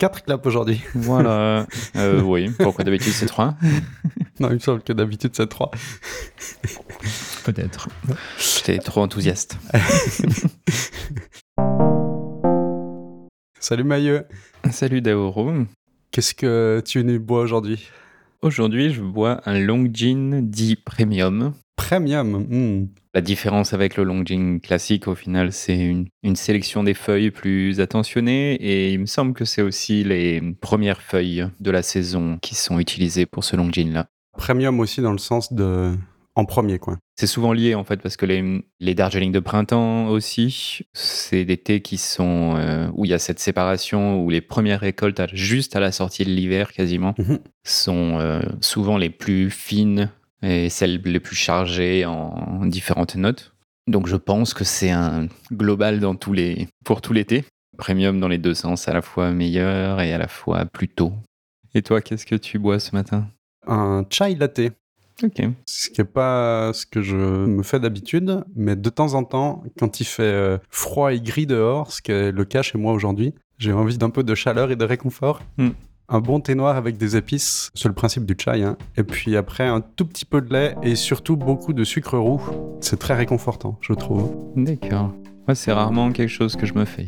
4 claps aujourd'hui. Voilà. Euh, oui, pourquoi d'habitude c'est 3 Non, il me semble que d'habitude c'est 3. Peut-être. J'étais trop enthousiaste. Salut Mailleux. Salut Daoro. Qu'est-ce que tu nous bois aujourd'hui? Aujourd'hui, je bois un Longjin dit premium. Premium. hmm. La différence avec le Longjin classique, au final, c'est une, une sélection des feuilles plus attentionnées et il me semble que c'est aussi les premières feuilles de la saison qui sont utilisées pour ce Longjin-là. Premium aussi dans le sens de en premier quoi. C'est souvent lié en fait parce que les, les Darjeeling de printemps aussi, c'est des thés qui sont euh, où il y a cette séparation où les premières récoltes à- juste à la sortie de l'hiver quasiment Mhm. sont euh, souvent les plus fines et celles les plus chargées en, en différentes notes. Donc je pense que c'est un global dans tous les pour tout l'été. Premium dans les deux sens, à la fois meilleur et à la fois plus tôt. Et toi, qu'est-ce que tu bois ce matin? Un chai latte. Ok. Ce qui n'est pas ce que je me fais d'habitude, mais de temps en temps, quand il fait euh, froid et gris dehors, ce qui est le cas chez moi aujourd'hui, j'ai envie d'un peu de chaleur et de réconfort. Mm. Un bon thé noir avec des épices, c'est le principe du chai. hein. Et puis après, un tout petit peu de lait et surtout beaucoup de sucre roux. C'est très réconfortant, je trouve. D'accord. Moi, c'est rarement quelque chose que je me fais.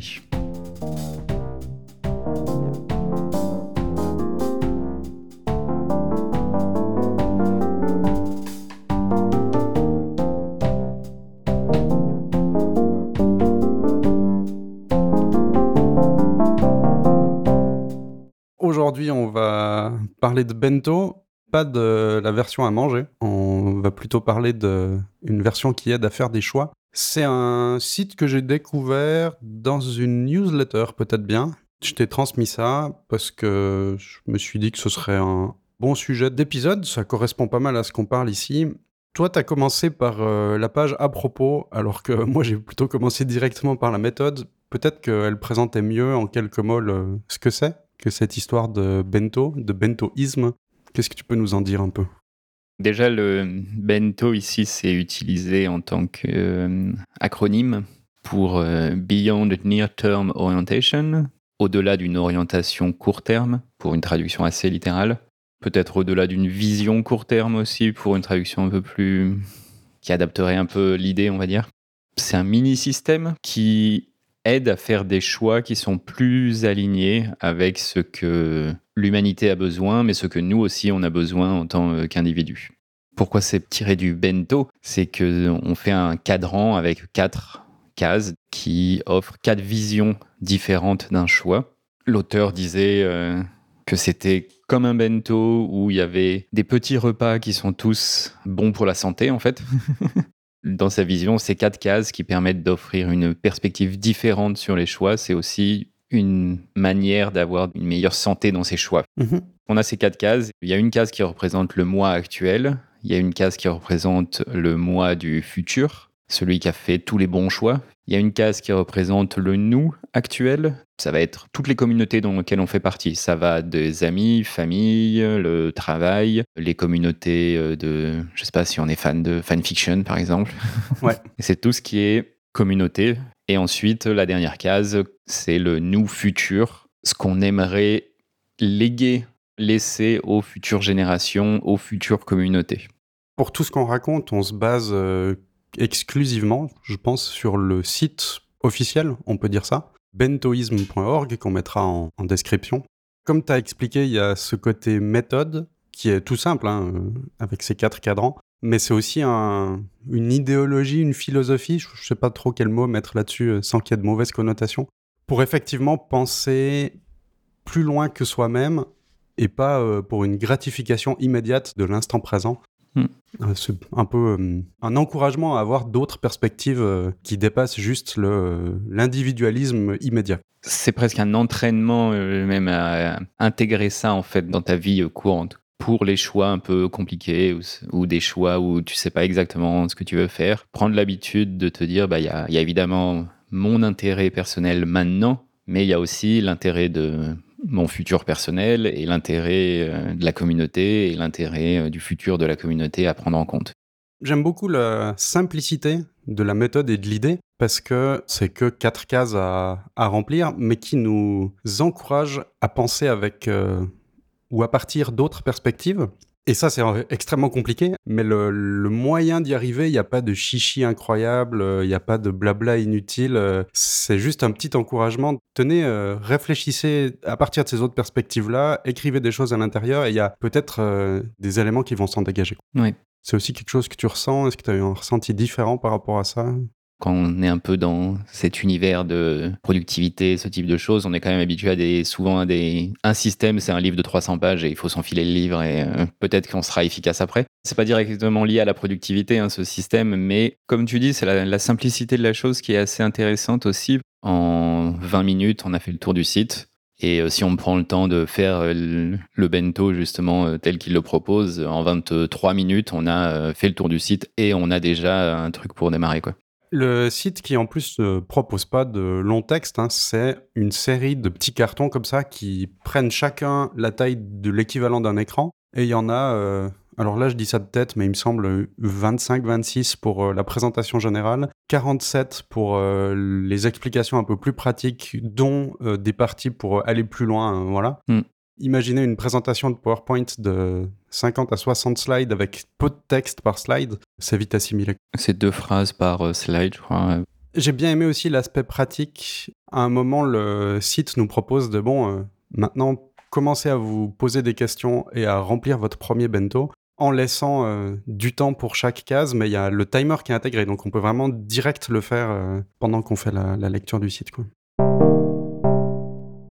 Aujourd'hui, on va parler de bento, pas de la version à manger. On va plutôt parler de une version qui aide à faire des choix. C'est un site que j'ai découvert dans une newsletter, peut-être bien. Je t'ai transmis ça parce que je me suis dit que ce serait un bon sujet d'épisode. Ça correspond pas mal à ce qu'on parle ici. Toi, tu as commencé par euh, la page à propos, alors que moi, j'ai plutôt commencé directement par la méthode. Peut-être qu'elle présentait mieux en quelques mots ce que c'est que cette histoire de bento, de bentoïsme. Qu'est-ce que tu peux nous en dire un peu? Déjà, le bento ici, c'est utilisé en tant qu'acronyme pour euh, Beyond Near Term Orientation, au-delà d'une orientation court terme, pour une traduction assez littérale. Peut-être au-delà d'une vision court terme aussi, pour une traduction un peu plus. qui adapterait un peu l'idée, on va dire. C'est un mini-système qui aide à faire des choix qui sont plus alignés avec ce que l'humanité a besoin, mais ce que nous aussi on a besoin en tant euh, qu'individu. Pourquoi c'est tiré du bento? C'est que on fait un cadran avec quatre cases qui offrent quatre visions différentes d'un choix. L'auteur disait euh, que c'était comme un bento où il y avait des petits repas qui sont tous bons pour la santé en fait. Dans sa vision, ces quatre cases qui permettent d'offrir une perspective différente sur les choix, c'est aussi une manière d'avoir une meilleure santé dans ses choix. On a ces quatre cases. Il y a une case qui représente le mois actuel. Il y a une case qui représente le mois du futur, celui qui a fait tous les bons choix. Il y a une case qui représente le nous actuel. Ça va être toutes les communautés dans lesquelles on fait partie. Ça va des amis, famille, le travail, les communautés euh, de, je sais pas si on est fan de fanfiction par exemple. Ouais. C'est tout ce qui est communauté. Et ensuite, la dernière case, c'est le nous futur, ce qu'on aimerait léguer, laisser aux futures générations, aux futures communautés. Pour tout ce qu'on raconte, on se base euh, exclusivement, je pense, sur le site officiel, on peut dire ça, bentoism.org, qu'on mettra en, description. Comme tu as expliqué, il y a ce côté méthode, qui est tout simple, hein, euh, avec ces quatre cadrans, mais c'est aussi un- une idéologie, une philosophie, je ne sais pas trop quel mot mettre là-dessus euh, sans qu'il y ait de mauvaises connotations, pour effectivement penser plus loin que soi-même et pas euh, pour une gratification immédiate de l'instant présent. Hmm. Euh, C'est un peu euh, un encouragement à avoir d'autres perspectives euh, qui dépassent juste le, euh, l'individualisme immédiat. C'est presque un entraînement euh, même à, à intégrer ça en fait dans ta vie courante. Pour les choix un peu compliqués ou, ou des choix où tu sais pas exactement ce que tu veux faire, prendre l'habitude de te dire bah il y a, il y a évidemment mon intérêt personnel maintenant, mais il y a aussi l'intérêt de mon futur personnel et l'intérêt euh, de la communauté et l'intérêt euh, du futur de la communauté à prendre en compte. J'aime beaucoup la simplicité de la méthode et de l'idée parce que c'est que quatre cases à, remplir, mais qui nous encourage à penser avec euh, ou à partir d'autres perspectives et ça, c'est extrêmement compliqué, mais le, moyen d'y arriver, il n'y a pas de chichi incroyable, euh, il n'y a pas de blabla inutile, euh, c'est juste un petit encouragement. Tenez, euh, réfléchissez à partir de ces autres perspectives-là, écrivez des choses à l'intérieur, et il y a peut-être des éléments qui vont s'en dégager. Oui. C'est aussi quelque chose que tu ressens Est-ce que tu as eu un ressenti différent par rapport à ça? Quand on est un peu dans cet univers de productivité, ce type de choses, on est quand même habitué à des, souvent à des, un système, c'est un livre de 300 pages et il faut s'enfiler le livre et euh, peut-être qu'on sera efficace après. C'est pas directement lié à la productivité, hein, ce système, mais comme tu dis, c'est la, simplicité de la chose qui est assez intéressante aussi. En 20 minutes, on a fait le tour du site. Et euh, si on prend le temps de faire euh, le bento justement tel qu'il le propose, en 23 minutes, on a fait le tour du site et on a déjà un truc pour démarrer. Quoi. Le site qui en plus ne propose pas de long texte, hein, c'est une série de petits cartons comme ça qui prennent chacun la taille de l'équivalent d'un écran. Et il y en a, euh, alors là je dis ça de tête, mais il me semble 25-26 pour euh, la présentation générale, 47 pour euh, les explications un peu plus pratiques, dont des parties pour aller plus loin. voilà. Hmm. Imaginez une présentation de PowerPoint de 50 à 60 slides avec peu de texte par slide, c'est vite assimilé. C'est deux phrases par euh, slide, je crois. J'ai bien aimé aussi l'aspect pratique. À un moment, le site nous propose de, bon, euh, maintenant, commencez à vous poser des questions et à remplir votre premier bento en laissant euh, du temps pour chaque case, mais il y a le timer qui est intégré, donc on peut vraiment direct le faire pendant qu'on fait la, la, lecture du site. Quoi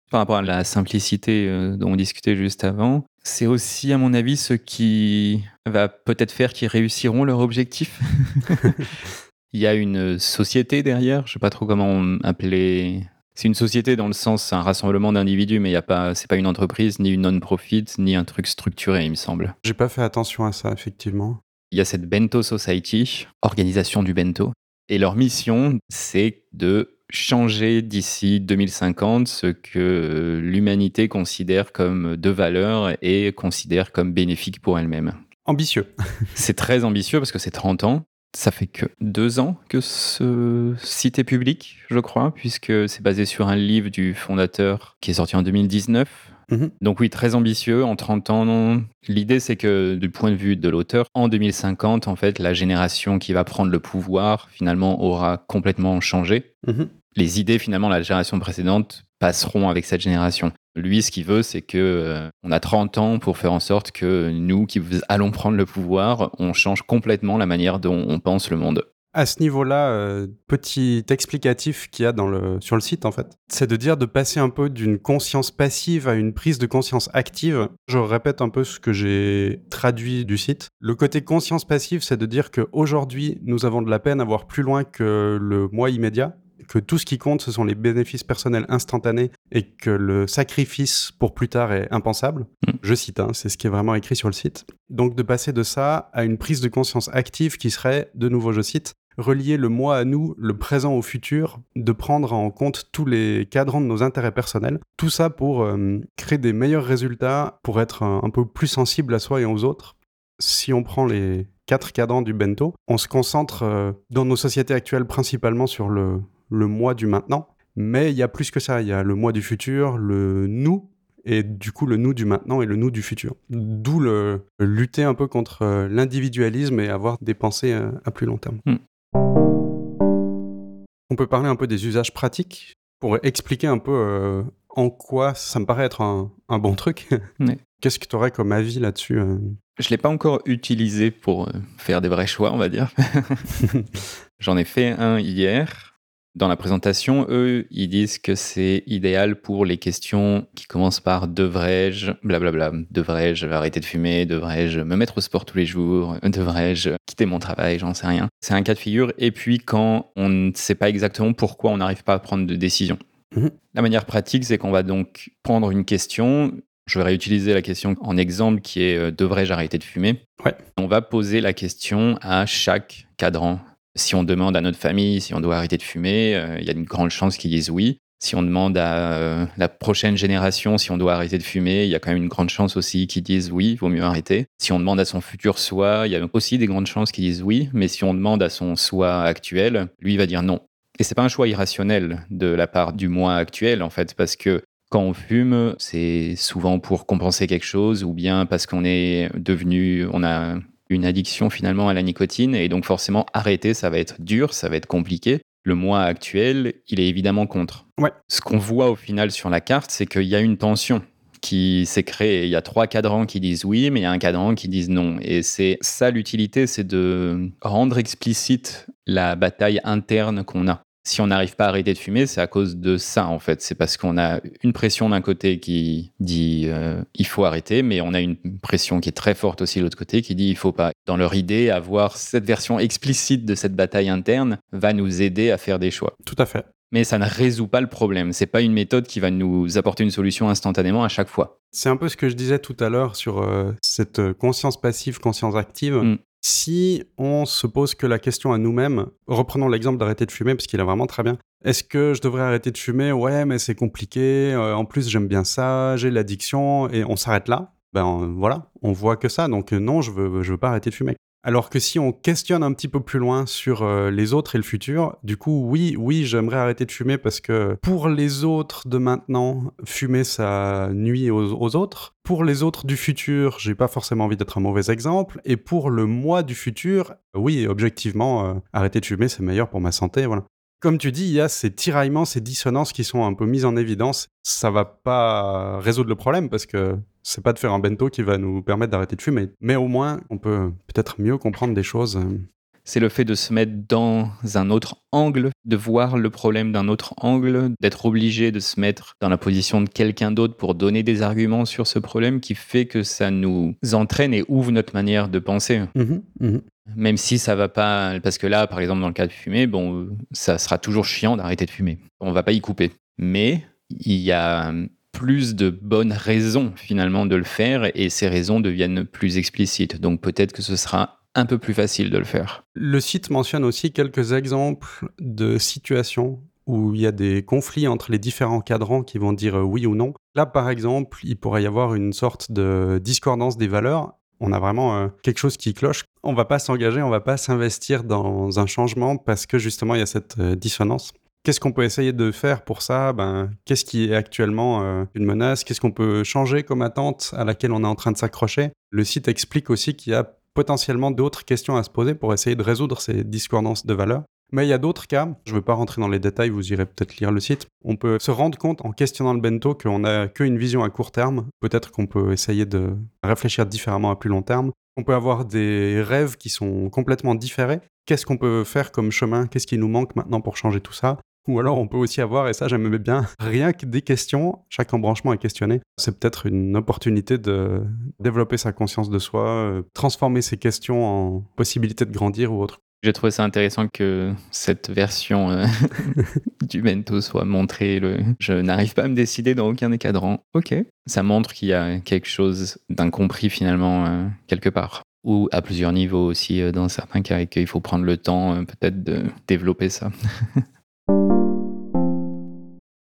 par rapport à la simplicité euh, dont on discutait juste avant, c'est aussi, à mon avis, ce qui va peut-être faire qu'ils réussiront leur objectif. Il y a une société derrière, je ne sais pas trop comment appeler. C'est une société dans le sens, un rassemblement d'individus, mais il y a pas, c'est pas une entreprise, ni une non-profit, ni un truc structuré, il me semble. J'ai pas fait attention à ça, effectivement. Il y a cette Bento Society, organisation du bento, et leur mission, c'est de changer d'ici 2050 ce que euh, l'humanité considère comme de valeur et considère comme bénéfique pour elle-même. Ambitieux. c'est très ambitieux parce que c'est 30 ans. Ça fait que deux ans que ce site est public, je crois, puisque c'est basé sur un livre du fondateur qui est sorti en 2019. Mhm. Donc oui, très ambitieux. En 30 ans, l'idée c'est que du point de vue de l'auteur, en 2050, en fait, la génération qui va prendre le pouvoir, finalement, aura complètement changé. Mhm les idées finalement la génération précédente passeront avec cette génération. Lui, ce qu'il veut, c'est que euh, on a 30 ans pour faire en sorte que nous, qui allons prendre le pouvoir, on change complètement la manière dont on pense le monde. À ce niveau-là, euh, petit explicatif qu'il y a dans le, sur le site, en fait, c'est de dire de passer un peu d'une conscience passive à une prise de conscience active. Je répète un peu ce que j'ai traduit du site. Le côté conscience passive, c'est de dire qu'aujourd'hui, nous avons de la peine à voir plus loin que le mois immédiat que tout ce qui compte, ce sont les bénéfices personnels instantanés et que le sacrifice pour plus tard est impensable. Mm. Je cite, hein, c'est ce qui est vraiment écrit sur le site. Donc de passer de ça à une prise de conscience active qui serait, de nouveau je cite, relier le moi à nous, le présent au futur, de prendre en compte tous les cadrans de nos intérêts personnels. Tout ça pour euh, créer des meilleurs résultats, pour être un, peu plus sensible à soi et aux autres. Si on prend les quatre cadrans du bento, on se concentre euh, dans nos sociétés actuelles principalement sur le, le moi du maintenant. Mais il y a plus que ça. Il y a le moi du futur, le nous, et du coup le nous du maintenant et le nous du futur. D'où le, lutter un peu contre euh, l'individualisme et avoir des pensées à, plus long terme. Hmm. On peut parler un peu des usages pratiques pour expliquer un peu euh, en quoi ça me paraît être un, bon truc. Qu'est-ce que tu aurais comme avis là-dessus Je ne l'ai pas encore utilisé pour faire des vrais choix, on va dire. J'en ai fait un hier dans la présentation, eux, ils disent que c'est idéal pour les questions qui commencent par devrais-je, blablabla, devrais-je arrêter de fumer, devrais-je me mettre au sport tous les jours, devrais-je quitter mon travail, j'en sais rien. C'est un cas de figure. Et puis quand on ne sait pas exactement pourquoi on n'arrive pas à prendre de décision. Mhm. La manière pratique, c'est qu'on va donc prendre une question. Je vais réutiliser la question en exemple qui est euh, devrais-je arrêter de fumer? Ouais. On va poser la question à chaque cadran si on demande à notre famille si on doit arrêter de fumer, euh, il y a une grande chance qu'ils disent oui. Si on demande à euh, la prochaine génération si on doit arrêter de fumer, il y a quand même une grande chance aussi qu'ils disent oui, il vaut mieux arrêter. Si on demande à son futur soi, il y a aussi des grandes chances qu'ils disent oui, mais si on demande à son soi actuel, lui va dire non. Et c'est pas un choix irrationnel de la part du moi actuel en fait, parce que quand on fume, c'est souvent pour compenser quelque chose ou bien parce qu'on est devenu, on a une addiction finalement à la nicotine et donc forcément arrêter, ça va être dur, ça va être compliqué. Le moi actuel, il est évidemment contre. Ouais. Ce qu'on voit au final sur la carte, c'est qu'il y a une tension qui s'est créée. Il y a trois cadrans qui disent oui, mais il y a un cadran qui disent non. Et c'est ça l'utilité, c'est de rendre explicite la bataille interne qu'on a si on n'arrive pas à arrêter de fumer, c'est à cause de ça en fait. C'est parce qu'on a une pression d'un côté qui dit euh, il faut arrêter, mais on a une pression qui est très forte aussi de l'autre côté qui dit il faut pas. Dans leur idée, avoir cette version explicite de cette bataille interne va nous aider à faire des choix. Tout à fait. Mais ça ne résout pas le problème. C'est pas une méthode qui va nous apporter une solution instantanément à chaque fois. C'est un peu ce que je disais tout à l'heure sur euh, cette conscience passive, conscience active. Mm. Si on se pose que la question à nous-mêmes, reprenons l'exemple d'arrêter de fumer parce qu'il est vraiment très bien. Est-ce que je devrais arrêter de fumer? Ouais, mais c'est compliqué. euh, en plus, j'aime bien ça, j'ai l'addiction et on s'arrête là? Ben voilà, on voit que ça. Donc euh, non, je veux, je veux pas arrêter de fumer. Alors que si on questionne un petit peu plus loin sur euh, les autres et le futur, du coup, oui, oui, j'aimerais arrêter de fumer parce que pour les autres de maintenant, fumer, ça nuit aux, autres. Pour les autres du futur, j'ai pas forcément envie d'être un mauvais exemple. Et pour le moi du futur, oui, objectivement, euh, arrêter de fumer, c'est meilleur pour ma santé, voilà. Comme tu dis, il y a ces tiraillements, ces dissonances qui sont un peu mises en évidence. Ça va pas résoudre le problème parce que c'est pas de faire un bento qui va nous permettre d'arrêter de fumer. Mais au moins, on peut peut-être mieux comprendre des choses. euh, C'est le fait de se mettre dans un autre angle, de voir le problème d'un autre angle, d'être obligé de se mettre dans la position de quelqu'un d'autre pour donner des arguments sur ce problème qui fait que ça nous entraîne et ouvre notre manière de penser. mhm, mhm. Même si ça va pas, parce que là, par exemple, dans le cas de fumer, bon, ça sera toujours chiant d'arrêter de fumer. On va pas y couper. Mais il y a plus de bonnes raisons finalement de le faire et ces raisons deviennent plus explicites. Donc peut-être que ce sera un peu plus facile de le faire. Le site mentionne aussi quelques exemples de situations où il y a des conflits entre les différents cadrans qui vont dire euh, oui ou non. Là, par exemple, il pourrait y avoir une sorte de discordance des valeurs. On a vraiment euh, quelque chose qui cloche. On va pas s'engager, on va pas s'investir dans un changement parce que justement il y a cette euh, dissonance. Qu'est-ce qu'on peut essayer de faire pour ça? Ben, Qu'est-ce qui est actuellement euh, une menace? Qu'est-ce qu'on peut changer comme attente à laquelle on est en train de s'accrocher? Le site explique aussi qu'il y a potentiellement d'autres questions à se poser pour essayer de résoudre ces discordances de valeurs. Mais il y a d'autres cas, je ne veux pas rentrer dans les détails, vous irez peut-être lire le site. On peut se rendre compte en questionnant le bento qu'on n'a qu'une vision à court terme. Peut-être qu'on peut essayer de réfléchir différemment à plus long terme. On peut avoir des rêves qui sont complètement différés. Qu'est-ce qu'on peut faire comme chemin? Qu'est-ce qui nous manque maintenant pour changer tout ça? Ou alors on peut aussi avoir, et ça j'aimais bien, rien que des questions, chaque embranchement est questionné. C'est peut-être une opportunité de développer sa conscience de soi, euh, transformer ses questions en possibilité de grandir ou autre. J'ai trouvé ça intéressant que cette version euh, du bento soit montrée. Je n'arrive pas à me décider dans aucun des cadrans. Ok. Ça montre qu'il y a quelque chose d'incompris finalement euh, quelque part. Ou à plusieurs niveaux aussi dans certains cas et qu'il faut prendre le temps peut-être de développer ça.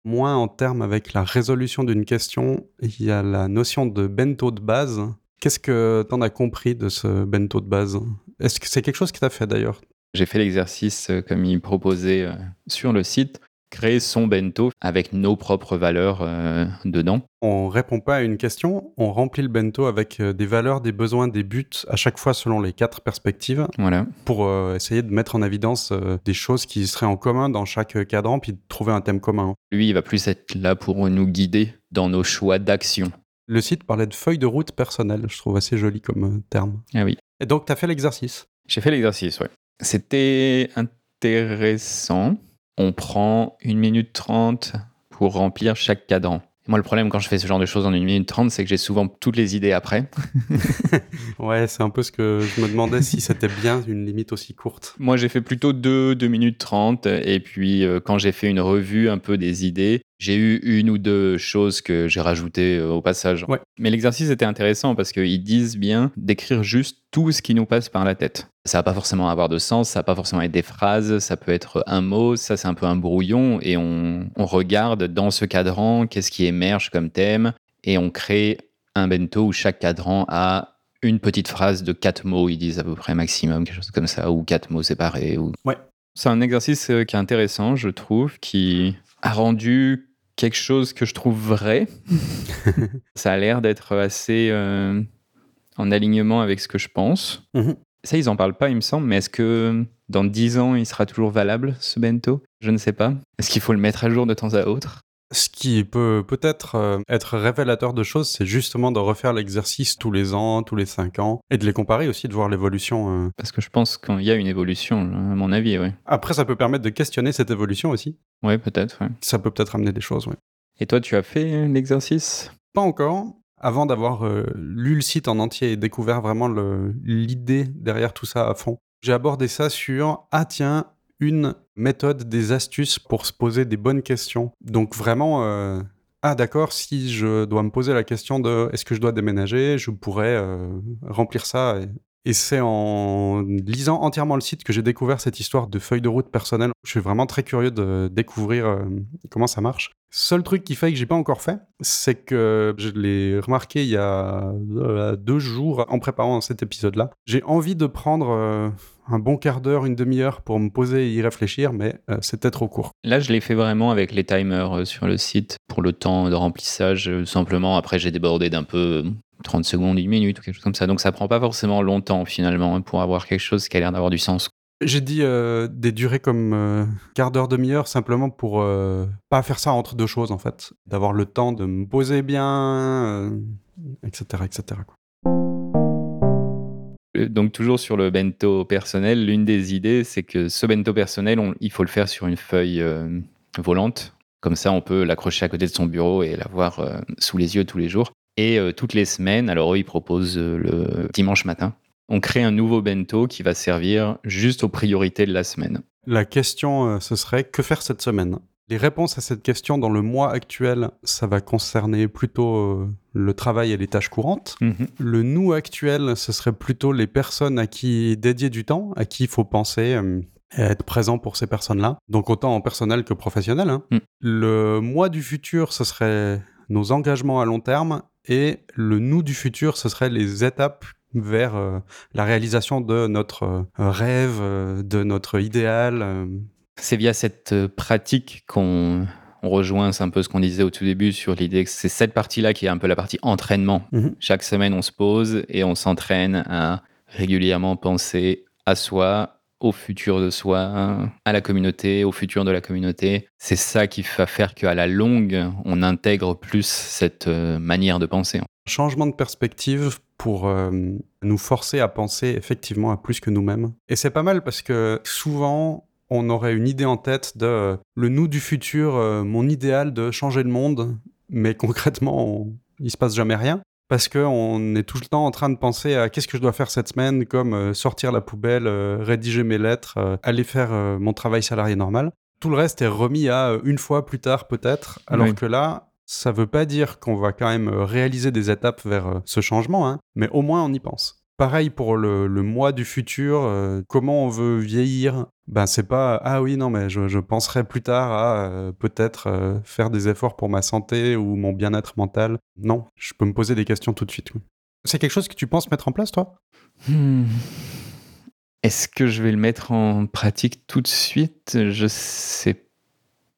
Moins en termes avec la résolution d'une question, il y a la notion de bento de base. Qu'est-ce que t'en as compris de ce bento de base? Est-ce que c'est quelque chose qui t'a fait d'ailleurs? J'ai fait l'exercice euh, comme il proposait euh, sur le site, créer son bento avec nos propres valeurs euh, dedans. On répond pas à une question, on remplit le bento avec euh, des valeurs, des besoins, des buts, à chaque fois selon les quatre perspectives, Voilà. pour euh, essayer de mettre en évidence euh, des choses qui seraient en commun dans chaque cadran, puis de trouver un thème commun. Lui, il va plus être là pour nous guider dans nos choix d'action. Le site parlait de feuille de route personnelle, je trouve assez joli comme terme. Ah oui. Et donc, tu as fait l'exercice. J'ai fait l'exercice, ouais. C'était intéressant. On prend une minute trente pour remplir chaque cadran. Et moi, le problème quand je fais ce genre de choses en une minute trente, c'est que j'ai souvent toutes les idées après. Ouais, c'est un peu ce que je me demandais si c'était bien une limite aussi courte. Moi, j'ai fait plutôt 2, 2 minutes 30. Et puis, euh, quand j'ai fait une revue un peu des idées, J'ai eu une ou deux choses que j'ai rajoutées euh, au passage. Ouais. Mais l'exercice était intéressant parce qu'ils disent bien d'écrire juste tout ce qui nous passe par la tête. Ça va pas forcément avoir de sens, ça va pas forcément être des phrases, ça peut être un mot, ça c'est un peu un brouillon et on, on regarde dans ce cadran qu'est-ce qui émerge comme thème et on crée un bento où chaque cadran a une petite phrase de quatre mots, ils disent à peu près maximum, quelque chose comme ça, ou quatre mots séparés. Ou... Ouais. C'est un exercice euh, qui est intéressant, je trouve, qui a rendu quelque chose que je trouve vrai. ça a l'air d'être assez euh, en alignement avec ce que je pense. Mhm. Ça, ils en parlent pas, il me semble, mais est-ce que dans 10 ans, il sera toujours valable, ce bento? Je ne sais pas. Est-ce qu'il faut le mettre à jour de temps à autre? Ce qui peut peut-être euh, être révélateur de choses, c'est justement de refaire l'exercice tous les ans, tous les cinq ans, et de les comparer aussi, de voir l'évolution. euh. Parce que je pense qu'il y a une évolution, à mon avis, oui. Après, ça peut permettre de questionner cette évolution aussi. Oui, peut-être, ouais. Ça peut peut-être amener des choses, oui. Et toi, tu as fait l'exercice? Pas encore. Avant d'avoir euh, lu le site en entier et découvert vraiment l'idée derrière tout ça à fond, j'ai abordé ça sur ah tiens une méthode, des astuces pour se poser des bonnes questions. Donc vraiment euh, ah d'accord si je dois me poser la question de est-ce que je dois déménager, je pourrais euh, remplir ça. Et, c'est en lisant entièrement le site que j'ai découvert cette histoire de feuille de route personnelle. Je suis vraiment très curieux de découvrir euh, comment ça marche. Seul truc qui fait que j'ai pas encore fait, c'est que je l'ai remarqué il y a deux jours en préparant cet épisode-là. J'ai envie de prendre un bon quart d'heure, une demi-heure pour me poser et y réfléchir, mais euh, c'était trop court. Là, je l'ai fait vraiment avec les timers euh, sur le site pour le temps de remplissage. euh, Simplement, après, j'ai débordé d'un peu euh, 30 secondes, une minute ou quelque chose comme ça. Donc, ça prend pas forcément longtemps finalement hein, pour avoir quelque chose qui a l'air d'avoir du sens. J'ai dit euh, des durées comme euh, quart d'heure, demi-heure, simplement pour euh, pas faire ça entre deux choses en fait. D'avoir le temps de me poser bien, euh, etc. etc. quoi. Euh, Donc, toujours sur le bento personnel, l'une des idées, c'est que ce bento personnel, on- il faut le faire sur une feuille euh, volante. Comme ça, on peut l'accrocher à côté de son bureau et l'avoir euh, sous les yeux tous les jours. Et toutes les semaines, alors eux, ils proposent le dimanche matin, on crée un nouveau bento qui va servir juste aux priorités de la semaine. La question, ce serait que faire cette semaine? Les réponses à cette question dans le mois actuel, ça va concerner plutôt euh, le travail et les tâches courantes. Le nous actuel, ce serait plutôt les personnes à qui dédier du temps, à qui il faut penser euh, et être présent pour ces personnes-là. Donc autant en personnel que professionnel. hein. Mm. Le moi du futur, ce serait nos engagements à long terme. Et le nous du futur, ce serait les étapes vers euh, la réalisation de notre euh, rêve, euh, de notre idéal. C'est via cette euh, pratique qu'on on rejoint c'est un peu ce qu'on disait au tout début sur l'idée que c'est cette partie-là qui est un peu la partie entraînement. Mhm. Chaque semaine, on se pose et on s'entraîne à régulièrement penser à soi, au futur de soi, à la communauté, au futur de la communauté. C'est ça qui va faire qu'à la longue, on intègre plus cette euh, manière de penser. changement de perspective pour euh, nous forcer à penser effectivement à plus que nous-mêmes. Et c'est pas mal parce que souvent, on aurait une idée en tête de euh, le nous du futur, euh, mon idéal de changer le monde, mais concrètement, on- il se passe jamais rien. Parce qu'on est tout le temps en train de penser à qu'est-ce que je dois faire cette semaine, comme euh, sortir la poubelle, rédiger mes lettres, aller faire mon travail salarié normal. Tout le reste est remis à une fois plus tard peut-être, alors Oui. que là, ça veut pas dire qu'on va quand même réaliser des étapes vers ce changement, hein, mais au moins on y pense. Pareil pour le, le mois du futur, euh, comment on veut vieillir? Ben c'est pas ah oui non mais je, je penserai plus tard à euh, peut-être euh, faire des efforts pour ma santé ou mon bien-être mental. Non, je peux me poser des questions tout de suite. oui. C'est quelque chose que tu penses mettre en place toi? Hmm. Est-ce que je vais le mettre en pratique tout de suite? Je sais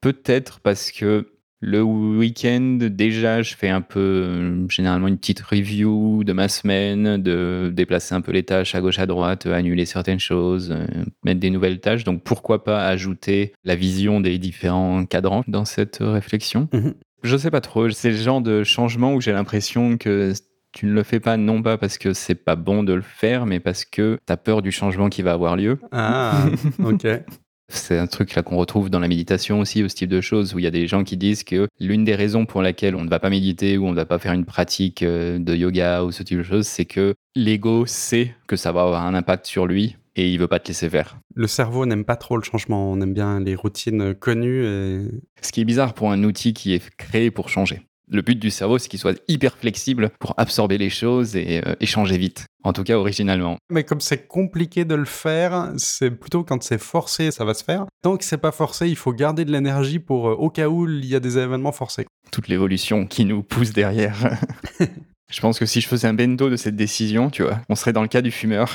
peut-être parce que le week-end, déjà, je fais un peu, euh, généralement, une petite review de ma semaine, de déplacer un peu les tâches à gauche, à droite, euh, annuler certaines choses, euh, mettre des nouvelles tâches. Donc, pourquoi pas ajouter la vision des différents cadrans dans cette réflexion? Mhm. Je sais pas trop. C'est le genre de changement où j'ai l'impression que tu ne le fais pas non pas parce que c'est pas bon de le faire, mais parce que tu as peur du changement qui va avoir lieu. Ah ok. C'est un truc là qu'on retrouve dans la méditation aussi, ce type de choses, où il y a des gens qui disent que l'une des raisons pour laquelle on ne va pas méditer ou on ne va pas faire une pratique euh, de yoga ou ce type de choses, c'est que l'ego sait que ça va avoir un impact sur lui et il veut pas te laisser faire. Le cerveau n'aime pas trop le changement, on aime bien les routines connues. Et... Ce qui est bizarre pour un outil qui est créé pour changer. Le but du cerveau, c'est qu'il soit hyper flexible pour absorber les choses et euh, échanger vite. En tout cas, originalement. Mais comme c'est compliqué de le faire, c'est plutôt quand c'est forcé, ça va se faire. Tant que c'est pas forcé, il faut garder de l'énergie pour euh, au cas où il y a des événements forcés. Toute l'évolution qui nous pousse derrière. je pense que si je faisais un bento de cette décision, tu vois, on serait dans le cas du fumeur.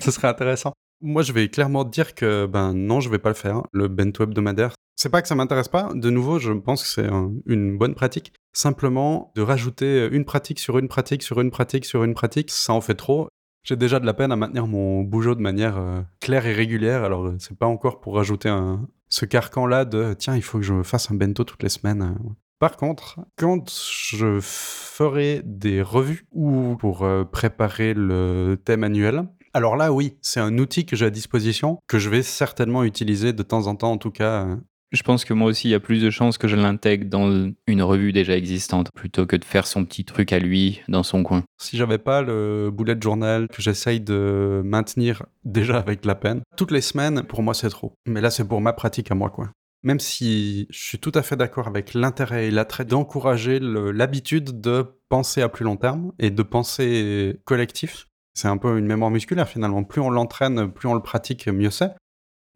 Ce serait intéressant. Moi, je vais clairement dire que ben non, je vais pas le faire. Le bento hebdomadaire, c'est pas que ça m'intéresse pas. De nouveau, je pense que c'est une bonne pratique. Simplement, de rajouter une pratique sur une pratique sur une pratique sur une pratique, ça en fait trop. J'ai déjà de la peine à maintenir mon bougeot de manière euh, claire et régulière. Alors, euh, c'est pas encore pour rajouter un, ce carcan-là de tiens, il faut que je fasse un bento toutes les semaines. Euh. Par contre, quand je ferai des revues ou pour préparer le thème annuel, alors là, oui, c'est un outil que j'ai à disposition, que je vais certainement utiliser de temps en temps, en tout cas, je pense que moi aussi, il y a plus de chances que je l'intègre dans une revue déjà existante plutôt que de faire son petit truc à lui dans son coin. Si j'avais pas le bullet journal que j'essaye de maintenir déjà avec la peine, toutes les semaines, pour moi, c'est trop. Mais là, c'est pour ma pratique à moi, quoi. Même si je suis tout à fait d'accord avec l'intérêt et l'attrait d'encourager l'habitude de penser à plus long terme et de penser collectif, c'est un peu une mémoire musculaire finalement. Plus on l'entraîne, plus on le pratique, mieux c'est.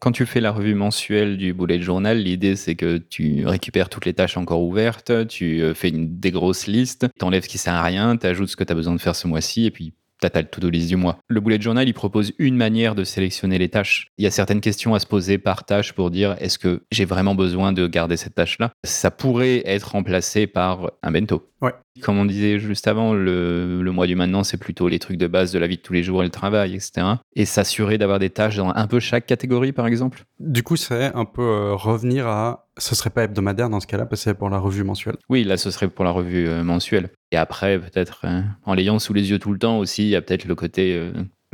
Quand tu fais la revue mensuelle du bullet journal, l'idée c'est que tu récupères toutes les tâches encore ouvertes, tu euh, fais une, des grosses listes, t'enlèves ce qui sert à rien, t'ajoutes ce que tu as besoin de faire ce mois-ci, et puis t'as le to-do du mois. Le bullet journal, il propose une manière de sélectionner les tâches. Il y a certaines questions à se poser par tâche pour dire est-ce que j'ai vraiment besoin de garder cette tâche-là? Ça pourrait être remplacé par un bento. Ouais. Comme on disait juste avant, le, mois du maintenant, c'est plutôt les trucs de base de la vie de tous les jours et le travail, etc. Et s'assurer d'avoir des tâches dans un peu chaque catégorie, par exemple? Du coup, c'est un peu euh, revenir à. Ce serait pas hebdomadaire dans ce cas-là, parce que c'est pour la revue mensuelle? Oui, là, ce serait pour la revue euh, mensuelle. Et après, peut-être, euh, en l'ayant sous les yeux tout le temps aussi, il y a peut-être le côté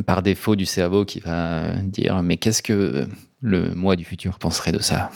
par défaut du cerveau qui va dire Mais qu'est-ce que le moi du futur penserait de ça?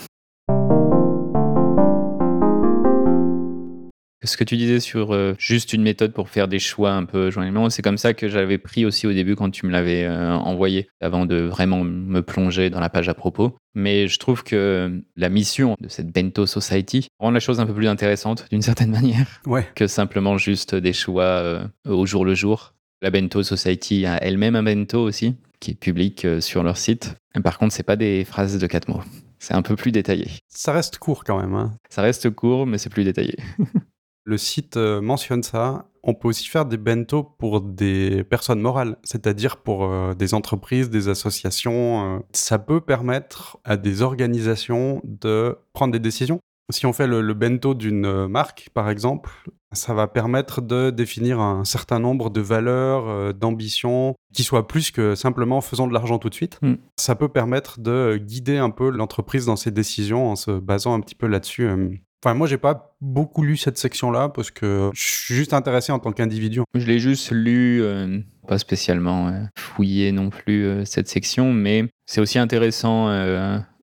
Ce que tu disais sur euh, juste une méthode pour faire des choix un peu journellement, c'est comme ça que j'avais pris aussi au début quand tu me l'avais euh, envoyé, avant de vraiment me plonger dans la page à propos. Mais je trouve que la mission de cette Bento Society rend la chose un peu plus intéressante d'une certaine manière ouais. que simplement juste des choix euh, au jour le jour. La Bento Society a elle-même un bento aussi, qui est public sur leur site. par contre, c'est pas des phrases de quatre mots. C'est un peu plus détaillé. Ça reste court quand même. Hein. Ça reste court, mais c'est plus détaillé. Le site euh, mentionne ça. On peut aussi faire des bento pour des personnes morales, c'est-à-dire pour euh, des entreprises, des associations. Euh. ça peut permettre à des organisations de prendre des décisions. Si on fait le, bento d'une marque, par exemple, ça va permettre de définir un certain nombre de valeurs, d'ambitions, qui soient plus que simplement faisons de l'argent tout de suite. Hmm. Ça peut permettre de guider un peu l'entreprise dans ses décisions en se basant un petit peu là-dessus. Enfin, moi, j'ai pas beaucoup lu cette section-là parce que je suis juste intéressé en tant qu'individu. Je l'ai juste lu, euh, pas spécialement euh, fouillé non plus euh, cette section, mais c'est aussi intéressant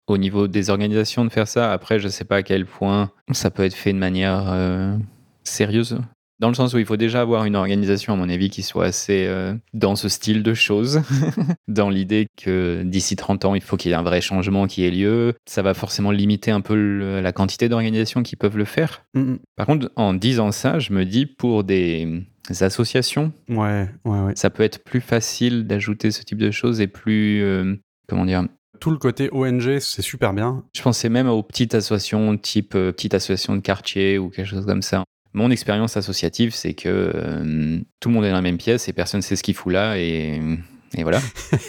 au niveau des organisations de faire ça. Après, je sais pas à quel point ça peut être fait de manière sérieuse. Dans le sens où il faut déjà avoir une organisation, à mon avis, qui soit assez euh, dans ce style de choses, dans l'idée que d'ici 30 ans, il faut qu'il y ait un vrai changement qui ait lieu. Ça va forcément limiter un peu la quantité d'organisations qui peuvent le faire. Mm. Par contre, en disant ça, je me dis pour des associations, ouais, ouais, ouais. ça peut être plus facile d'ajouter ce type de choses et plus, euh, comment dire, tout le côté ONG, c'est super bien. Je pensais même aux petites associations, type euh, petite association de quartier ou quelque chose comme ça. Mon expérience associative, c'est que euh, tout le monde est dans la même pièce et personne ne sait ce qu'il fout là et et voilà.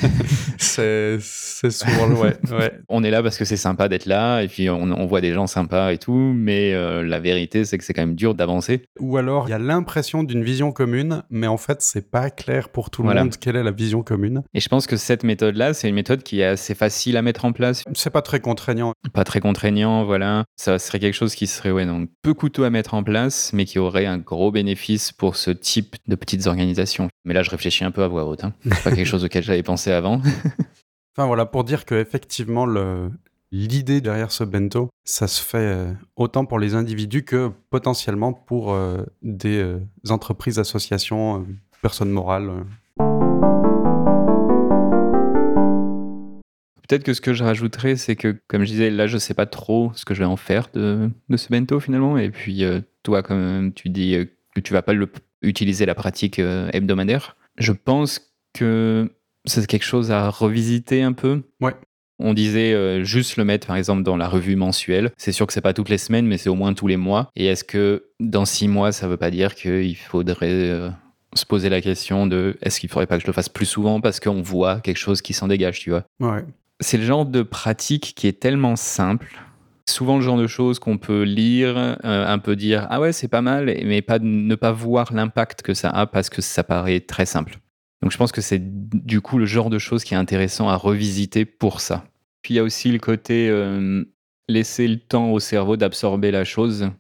c'est souvent le ouais, ouais. On est là parce que c'est sympa d'être là et puis on, voit des gens sympas et tout, mais euh, la vérité c'est que c'est quand même dur d'avancer. Ou alors il y a l'impression d'une vision commune, mais en fait c'est pas clair pour tout le monde quelle est la vision commune. Et je pense que cette méthode-là, c'est une méthode qui est assez facile à mettre en place. C'est pas très contraignant. Pas très contraignant, voilà. Ça serait quelque chose qui serait ouais, donc peu coûteux à mettre en place, mais qui aurait un gros bénéfice pour ce type de petites organisations. Mais là je réfléchis un peu à voix haute. Hein. C'est pas quelque chose auquel j'avais pensé avant. enfin voilà, pour dire que effectivement le, l'idée derrière ce bento, ça se fait euh, autant pour les individus que potentiellement pour euh, des euh, entreprises, associations, personnes morales. Peut-être que ce que je rajouterais, c'est que, comme je disais, là, je sais pas trop ce que je vais en faire de, de ce bento finalement. Et puis, toi, comme tu dis que tu vas pas le, utiliser la pratique hebdomadaire, je pense que c'est quelque chose à revisiter un peu. Ouais. On disait euh, juste le mettre, par exemple, dans la revue mensuelle. C'est sûr que c'est pas toutes les semaines, mais c'est au moins tous les mois. Et est-ce que dans six mois, ça veut pas dire qu'il faudrait euh, se poser la question de est-ce qu'il faudrait pas que je le fasse plus souvent parce qu'on voit quelque chose qui s'en dégage, tu vois? Ouais. c'est le genre de pratique qui est tellement simple. Souvent le genre de choses qu'on peut lire, euh, un peu dire ah ouais c'est pas mal, mais pas ne pas voir l'impact que ça a parce que ça paraît très simple. Donc je pense que c'est du coup le genre de choses qui est intéressant à revisiter pour ça. Puis il y a aussi le côté euh, laisser le temps au cerveau d'absorber la chose.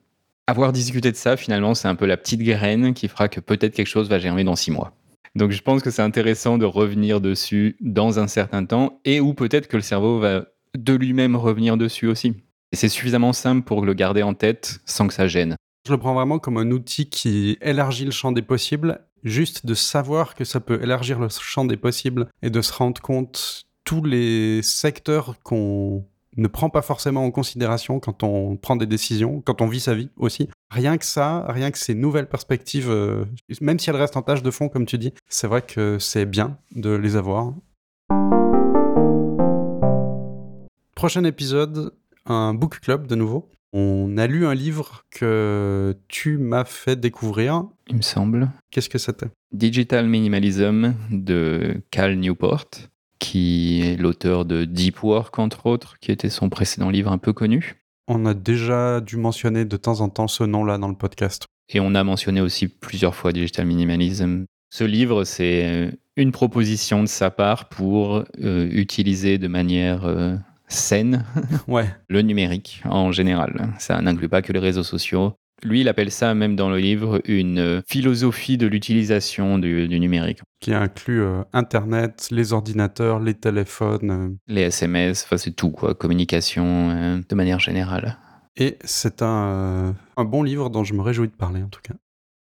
Avoir discuté de ça finalement c'est un peu la petite graine qui fera que peut-être quelque chose va germer dans six mois. Donc je pense que c'est intéressant de revenir dessus dans un certain temps et ou peut-être que le cerveau va de lui-même revenir dessus aussi. Et c'est suffisamment simple pour le garder en tête sans que ça gêne. Je le prends vraiment comme un outil qui élargit le champ des possibles. Juste de savoir que ça peut élargir le champ des possibles et de se rendre compte tous les secteurs qu'on ne prend pas forcément en considération quand on prend des décisions, quand on vit sa vie aussi. Rien que ça, rien que ces nouvelles perspectives, euh, même si elles restent en tâche de fond, comme tu dis, c'est vrai que c'est bien de les avoir. Prochain épisode, un book club de nouveau. On a lu un livre que tu m'as fait découvrir. Il me semble. Qu'est-ce que c'était? Digital Minimalism de Cal Newport, qui est l'auteur de Deep Work, entre autres, qui était son précédent livre un peu connu. On a déjà dû mentionner de temps en temps ce nom-là dans le podcast. Et on a mentionné aussi plusieurs fois Digital Minimalism. Ce livre, c'est une proposition de sa part pour euh, utiliser de manière euh, saine Ouais, le numérique en général. Ça n'inclut pas que les réseaux sociaux. Lui, il appelle ça, même dans le livre, une euh, philosophie de l'utilisation du, du numérique. qui inclut euh, Internet, les ordinateurs, les téléphones. euh, Les SMS, enfin c'est tout, quoi. Communication euh, de manière générale. et c'est un, un bon livre dont je me réjouis de parler en tout cas.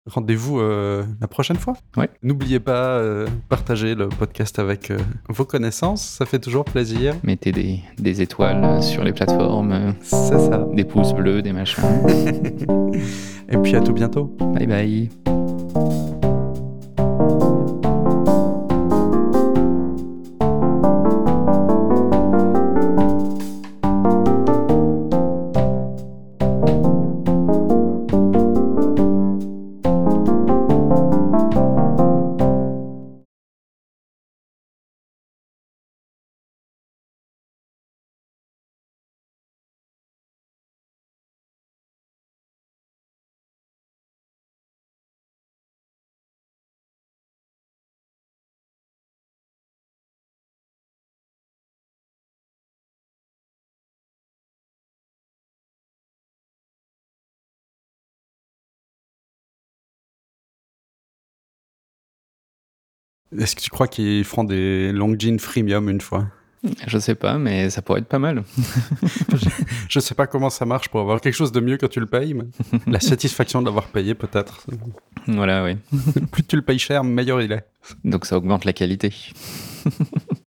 Rendez-vous euh, la prochaine fois. Ouais. N'oubliez pas euh, partager le podcast avec euh, vos connaissances, ça fait toujours plaisir. Mettez des, des étoiles sur les plateformes, C'est ça. des pouces bleus, des machins. et puis à tout bientôt. bye bye. Est-ce que tu crois qu'ils feront des long jeans freemium une fois? Je sais pas, mais ça pourrait être pas mal. Je sais pas comment ça marche pour avoir quelque chose de mieux quand tu le payes, mais la satisfaction de l'avoir payé peut-être. Voilà, oui. Plus tu le payes cher, meilleur il est. Donc ça augmente la qualité.